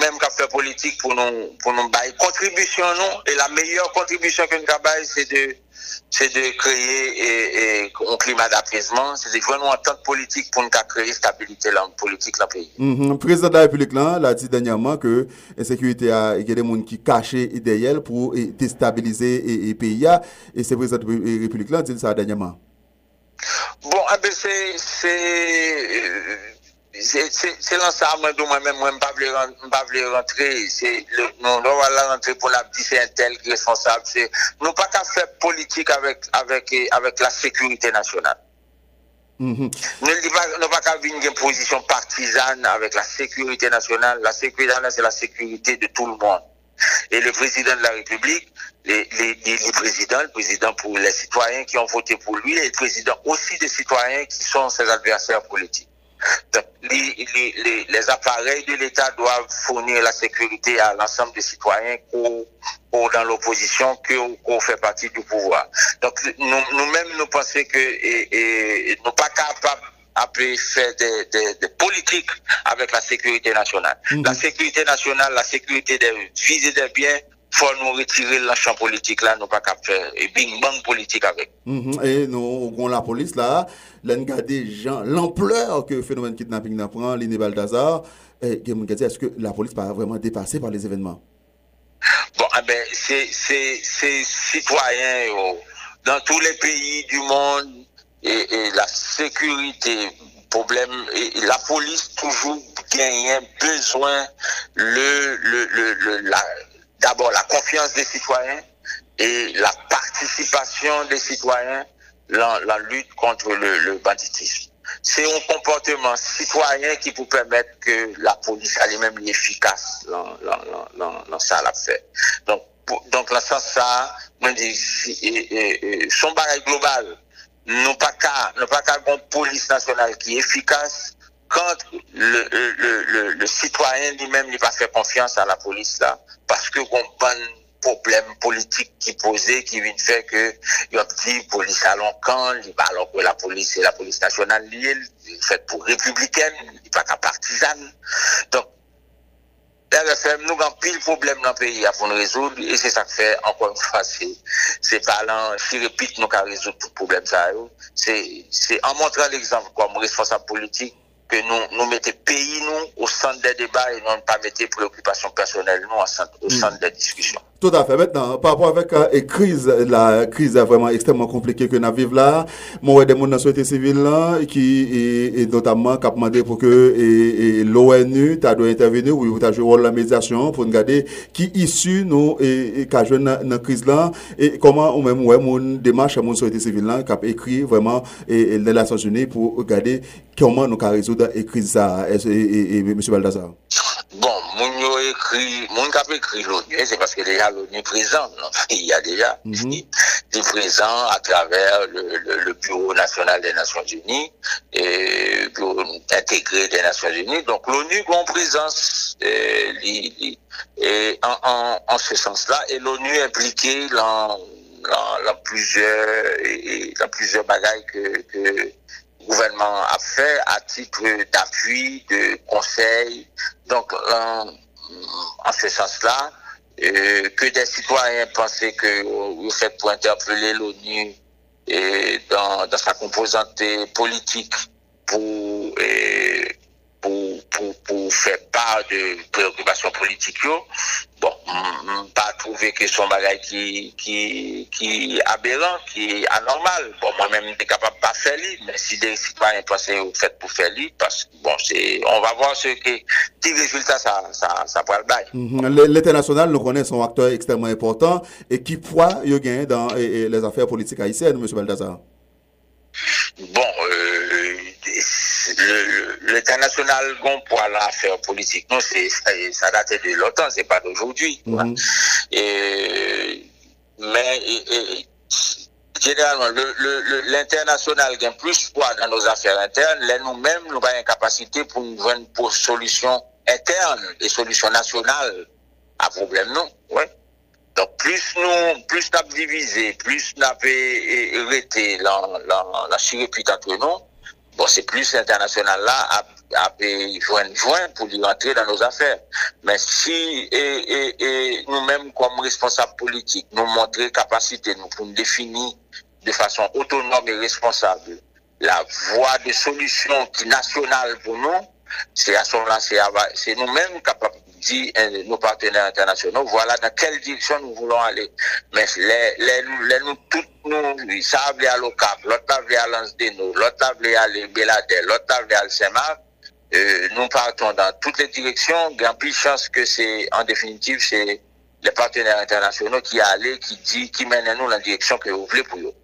nous-mêmes qui fait politique pour nous, pour nous bailler contribution, non? Et la meilleure contribution que nous avons, c'est de, c'est de créer et, et, un climat d'apaisement, c'est de vraiment en tant que politique pour nous créer stabilité la politique dans le pays. Mm -hmm. Le président de la République l'a dit dernièrement que la sécurité a, il y a des gens qui cachent idéal pour déstabiliser le pays. Ah. Et c'est le président de la République là dit ça dernièrement. Bon, eh c'est euh, c'est l'ensemble de moi-même, moi, je ne pas rentrer. C'est nous va rentrer pour la dire c'est un tel responsable. Nous pas qu'à faire politique avec, avec, avec la sécurité nationale. Nous ne pas qu'à venir une position partisane avec la sécurité nationale. La sécurité nationale, c'est la sécurité de tout le monde. Et le président de la République, les, les, les, présidents, le président pour les citoyens qui ont voté pour lui, et le président aussi des citoyens qui sont ses adversaires politiques les, les, les, appareils de l'État doivent fournir la sécurité à l'ensemble des citoyens ou, dans l'opposition qu'on fait partie du pouvoir. Donc nous-mêmes, nous, pensons que et, et, nous pas capables de faire des, des, des, politiques avec la sécurité nationale. Mhm. La sécurité nationale, la sécurité des vies et des biens, faut nous retirer le champ politique là, nous pas qu'à faire et bing bang politique avec. Mhm. Et nous, on la police là, gens l'ampleur que le phénomène kidnapping prend, l'Iné est-ce que la police pas vraiment dépassée par les événements? Bon, eh ben, c'est citoyens dans tous les pays du monde et, la sécurité, problème, et, la police toujours gagne besoin le, le, le, la, d'abord la confiance des citoyens et la participation des citoyens dans la lutte contre le, banditisme. C'est un comportement citoyen qui peut permettre que la police elle-même est efficace dans, dans, dans, ça l'a fait. Donc, donc dans ce sens ça, moi dis, son bagage global, non pas qu'à, non pas qu'à une police nationale qui est efficace, quand le, le, le, le citoyen lui-même n'est pas fait confiance à la police là, parce que qu'on prend problème politique qui posait, qui vient de faire que il y a petit police à l'encan, alors que la police c'est la police nationale liée, faite pour républicaine, pas qu'à partisane. Donc, RFM, nous avons pile problème dans le pays à nous résoudre, et c'est ça que fait, encore une fois, c'est parlant, si répète, nous qu'à résoudre tout problème, ça, c'est en montrant l'exemple comme responsable politique, que nous, nous mettons pays nous au centre des débats et non pas mettre préoccupations personnelles nous au hmm. centre, des discussions. Tout à fait. Maintenant, par rapport avec la euh, crise, la crise est vraiment extrêmement compliquée que nous vivons là. Moi, des gens dans la société civile là, qui, et, et notamment, qui a demandé pour que l'ONU, doit intervenir, ou doit jouer rôle la médiation pour regarder qui issue nous, et, qui a joué dans la crise là, et comment, ou même, ouais, mon démarche à mon société civile là, qui a écrit vraiment, et, et les Nations Unies pour regarder comment nous allons résoudre la crise là, et, et, et, et M. Baldassar. Bon, mon écrit, mon cap écrit, c'est parce que déjà, l'ONU présent Il y a déjà mm -hmm. présent à travers le, Bureau national des Nations Unies et le Bureau intégré des Nations Unies. Donc l'ONU une présence et, en, en, ce sens-là et l'ONU est impliquée dans, dans, plusieurs et, dans plusieurs bagailles que, que gouvernement a fait à titre d'appui, de conseil. Donc, en, ce sens-là, euh, que des citoyens pensaient que vous faites pour interpeller l'ONU dans, dans sa composante politique pour pou, pou, pou fè pa de preokupasyon politik yo, bon, pa trouve ke son bagay ki, ki, ki aberan, ki anormal. Bon, mwen mèm te kapab pa fè li, men si de sitwanyen to se ou fèt pou fè li, parce, bon, c'est, on va voir se ke ti rezultat sa, sa, sa pral bay. Mm -hmm. L'international nou konen son akteur ekstremement important, e ki pwa yo gen dan e, e, les affaires politik haïtiennes, M. Baldassar? Bon, l'international gon pour l'affaire politique. Non, c'est ça date de longtemps, c'est pas d'aujourd'hui. Mhm. Et mais généralement, l'international gagne plus poids dans nos affaires internes, là nous-mêmes, nous avons une capacité pour nous joindre pour solutions internes et solutions nationales à problème, non? Ouais. Donc, plus nous, plus nous avons divisé, plus nous avons arrêté la, la, la entre nous, bon, c'est plus l'international là à, à joindre pour lui rentrer dans nos affaires. Mais si et, et, et nous-mêmes, comme responsables politiques, nous montrer capacité, nous pour nous définir de façon autonome et responsable la voie de solution qui nationale pour nous, C'est à son là, c'est nous-mêmes capables de dire hein, nos partenaires internationaux, voilà dans quelle direction nous voulons aller. Mais les, les, les nous, toutes nous, ça a voulu à l'OCAP, l'autre a voulu à l'Ansdeno, l'autre a voulu à Béladel, l'autre a voulu à Saint-Marc. Euh, nous partons dans toutes les directions, il y a plus de chance que c'est, en définitive, c'est les partenaires internationaux qui allaient, qui dit, qui mènent nous dans la direction que vous voulez pour eux.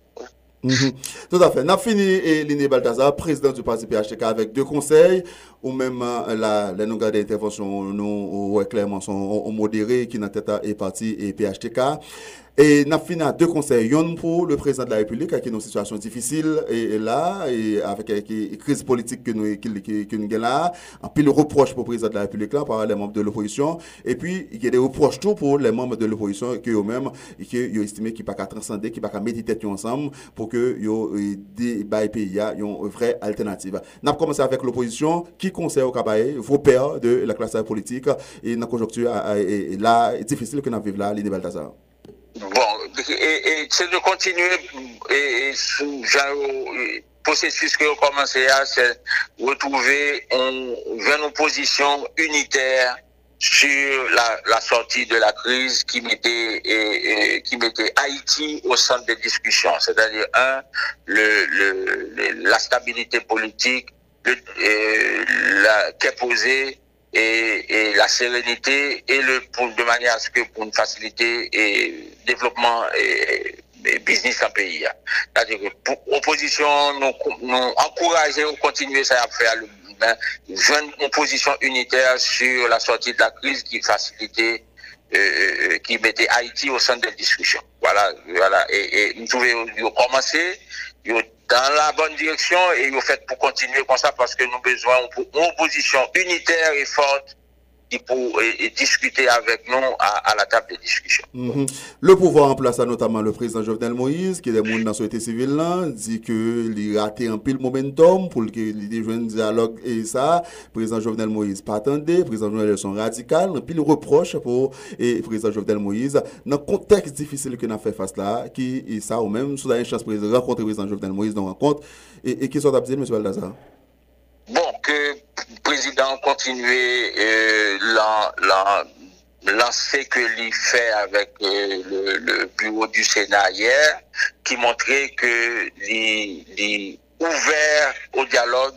Mm -hmm. Tout à fait. On a fini et Liné Baltazar, président du parti PHTK, avec deux conseils. Ou même euh, la, les noms d'intervention, nous, clairement, sont modérés, qui n'a tête et parti et PHTK. E nap fina de konsey yon pou le prezident de la republik akè nou situasyon difisil e, e la, e avèk e kriz politik ke nou gen la, anpil reproche pou prezident de la republik la par lè membe de l'oposisyon, e pi yè de reproche tou pou lè membe de l'oposisyon ki yo mèm, ki yo estime ki pa ka transcende, ki pa ka medite yon ansam pou ke yo bay peyi ya yon vre alternatif. Nap komanse avèk l'oposisyon, ki konsey ou kabaye, vò per de la klasay politik, e nan konjoktu la difisil ke nan vive la, li de Baltazar. Bon, et, c'est de continuer et, sous le processus que vous commencez à, c'est retrouver une, une position unitaire sur la, sortie de la crise qui mettait, qui mettait Haïti au centre des discussions. C'est-à-dire, un, le, la stabilité politique la, qui est posée et, et, la sérénité et le pour, de manière à ce que pour une facilité et développement et, business en pays. C'est-à-dire que pour opposition, nous, nous encourager ou continuer ça à faire le ben, une position unitaire sur la sortie de la crise qui facilitait euh, euh qui mettait Haïti au centre des discussions. Voilà, voilà. Et, et nous pouvons commencer dans la bonne direction et vous faites pour continuer comme ça parce que nous avons besoin d'une opposition unitaire et forte qui pour et, et discuter avec nous à, la table de discussion. Mm -hmm. Le pouvoir en place, notamment le président Jovenel Moïse, qui est membre de la société civile, là, dit qu'il a raté un pile momentum pour qu'il y ait un dialogue et ça. président Jovenel Moïse pas attendu, président Jovenel son radical, un pile reproche pour et président Jovenel Moïse. Dans le contexte difficile que nous fait face là, qui est ça, ou même sous la chance président rencontrer président Jovenel Moïse dans rencontre, et, et qui sont absents, M. Baldazar? Bon, que président continue euh, que l'il fait avec euh, le, bureau du Sénat hier, qui montrait que est ouvert au dialogue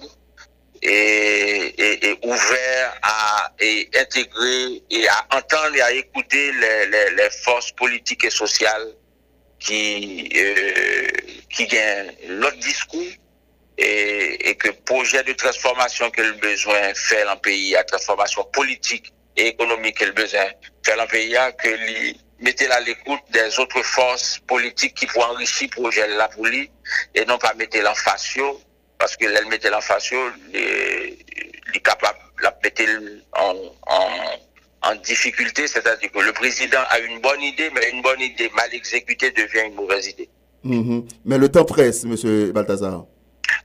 et, ouvert à intégrer et à entendre et à écouter les, forces politiques et sociales qui, euh, gagnent discours et, que projet de transformation que le besoin faire dans pays, la transformation politique et économique que le besoin faire dans pays, que lui mettez à l'écoute des autres forces politiques qui vont enrichir le projet là pour lui et non pas mettre en fascio parce que elle mettait en fascio, est capable la mettre en, en, difficulté, c'est-à-dire que le président a une bonne idée, mais une bonne idée mal exécutée devient une mauvaise idée. Mm-hmm. Mais le temps presse, Monsieur Balthazar.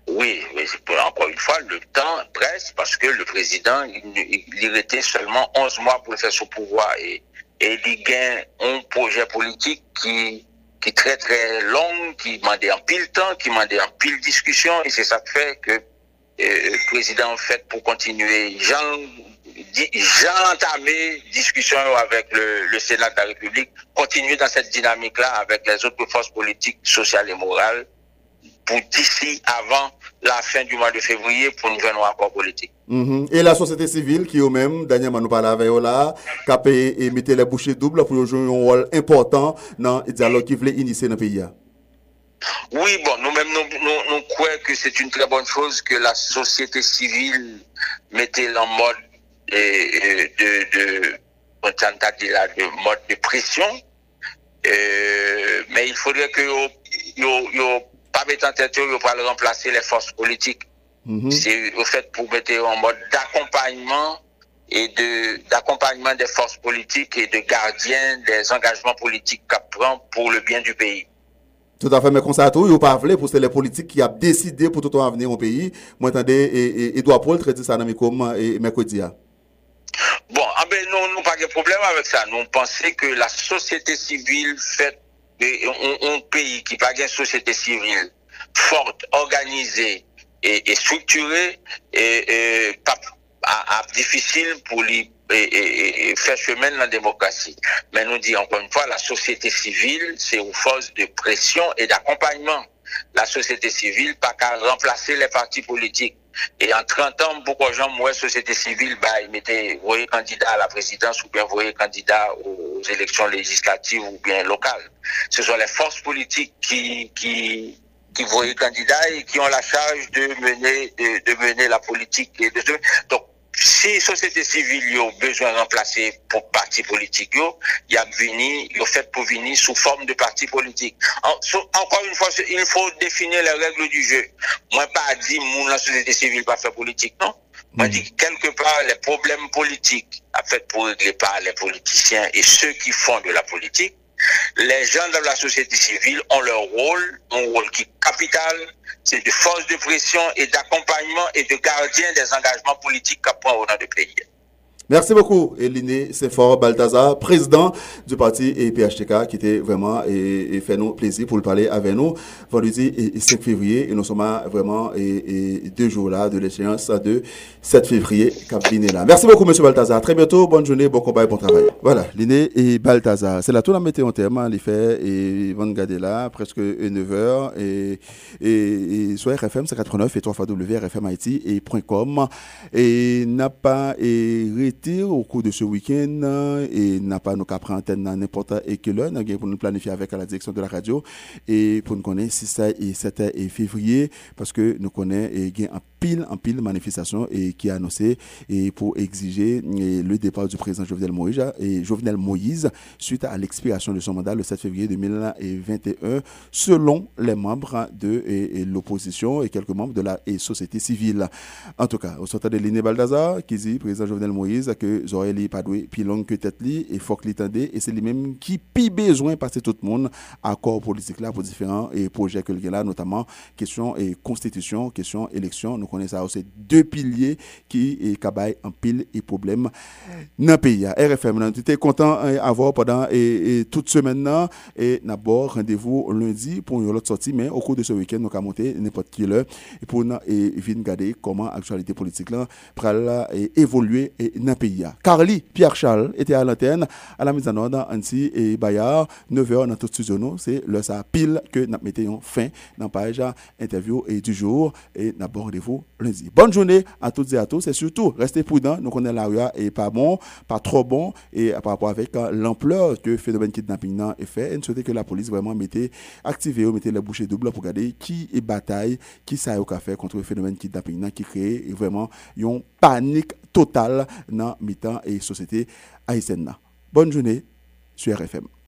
Oui, mais encore une fois, le temps presse parce que le président, il, il était seulement 11 mois pour faire son pouvoir et, et il gagne un projet politique qui, qui est très très long, qui demandait en pile temps, qui demandait en pile discussion et c'est ça qui fait que euh, le président, en fait, pour continuer, Jean, Jean entamé discussion avec le, le Sénat de la République, continue dans cette dynamique-là avec les autres forces politiques, sociales et morales pour d'ici avant la fin du mois de février pour nous joindre un accord politique. Mm -hmm. Et la société civile qui eux-mêmes, dernièrement nous parlons avec eux là, qui a payé et mettait les bouchées doubles pour jouer un rôle important dans le dialogue qui voulait initier dans le pays. Oui, bon, nous-mêmes, nous, nous, nous, croyons que c'est une très bonne chose que la société civile mettait en mode de, de, de, de mode de pression. Euh, mais il faudrait que yo, yo, yo pa en tête, yo, yo pral remplase le fos politik. Mm -hmm. Se yo fet pou mette yo an mod et de d'accompagnement des forces politiques et de gardien des engagements politiques qu'elle prend pour le bien du pays. Tout à fait, mais comme ça, tout, il pas parlé pour c'est les politiques qui a décidé pour tout avenir au pays. Moi, attendez, Edouard Paul traite ça dans mes comment et mercredi. Bon, ah ben, nous, nous pas de problème avec ça. Nous pensons que la société civile fait un, pays qui pas une société civile forte, organisée et, structurée et, difficile pour faire chemin dans la démocratie. Mais nous dit encore une fois, la société civile, c'est une force de pression et d'accompagnement. La société civile, pas qu'à remplacer les partis politiques. Et en 30 ans, de gens, moi, société civile, bah, ils mettaient, voyez, candidat à la présidence ou bien voyez, candidat aux élections législatives ou bien locales. Ce sont les forces politiques qui, qui, qui voyaient candidat et qui ont la charge de mener, de, de mener la politique. Et de, donc, si société civile a besoin de remplacer pour parti politique, il y a venu, il fait pour venir sous forme de parti politique. encore une fois, il faut définir les règles du jeu. Moi, pas dit, mon la société civile pas faire politique, non? Moi, dit quelque part, les problèmes politiques, à fait pour régler par les politiciens et ceux qui font de la politique, les gens de la société civile ont leur rôle, un rôle qui est capital, c'est de force de pression et d'accompagnement et de gardien des engagements politiques qu'a point au nom du pays. Merci beaucoup, Eline Sefor Balthazar, président du parti PHTK, qui était vraiment et, fait nous plaisir pour le parler avec nous vendredi et 5 février. Et nous sommes vraiment et, deux jours là de l'échéance de 7 février là. Merci beaucoup, monsieur Balthazar. très bientôt. Bonne journée, bon combat et bon travail. Voilà, Liné et Balthazar. C'est la tour la météo en terme, hein, l'effet et Van là, presque 9h et, et, sur RFM 89 et 3 fois WRFM Haïti et .com et n'a pas et au cours de ce week-end et n'a pas nous prendre antenne n'importe quelle heure pour nous planifier avec la direction de la radio et pour nous connaître si ça et 7 et février parce que nous connaissons et un pile en pile manifestation et qui a annoncé et pour exiger le départ du président Jovenel Moïse et Jovenel Moïse suite à l'expiration de son mandat le 7 février 2021 selon les membres de l'opposition et quelques membres de la société civile. En tout cas, au sortant de Liné Baldazar qui dit président Jovenel Moïse que Zoreli pas doué plus long que tête et faut qu'il et c'est lui-même qui pi besoin passer tout le monde accord politique là pour différents et projets que là notamment question et constitution, question élection. Connaissons ça c'est deux piliers qui est cabaye en pile et problème dans le pays. RFM, nous étions content d'avoir pendant et, toute semaine et d'abord rendez-vous lundi pour une autre sortie mais au cours de ce week-end nous allons monter n'importe quelle heure et pour et venir regarder comment l'actualité politique là et évoluer et pays. Carly Pierre Charles était à l'antenne à la ordre Anti et Bayard 9h dans tout studio c'est le ça pile que nous mettons fin dans page interview et du jour et n'abordez-vous Bonne journée à toutes et à tous et surtout restez prudents, nous connaissons la et pas bon, pas trop bon et par rapport avec euh, l'ampleur que le phénomène kidnapping est fait et nous souhaitons que la police vraiment mette activé mettez les bouchées doubles pour regarder qui est bataille, qui ça a fait contre le phénomène kidnapping qui crée vraiment une panique totale dans mi-temps et société haïtienne. Bonne journée sur RFM.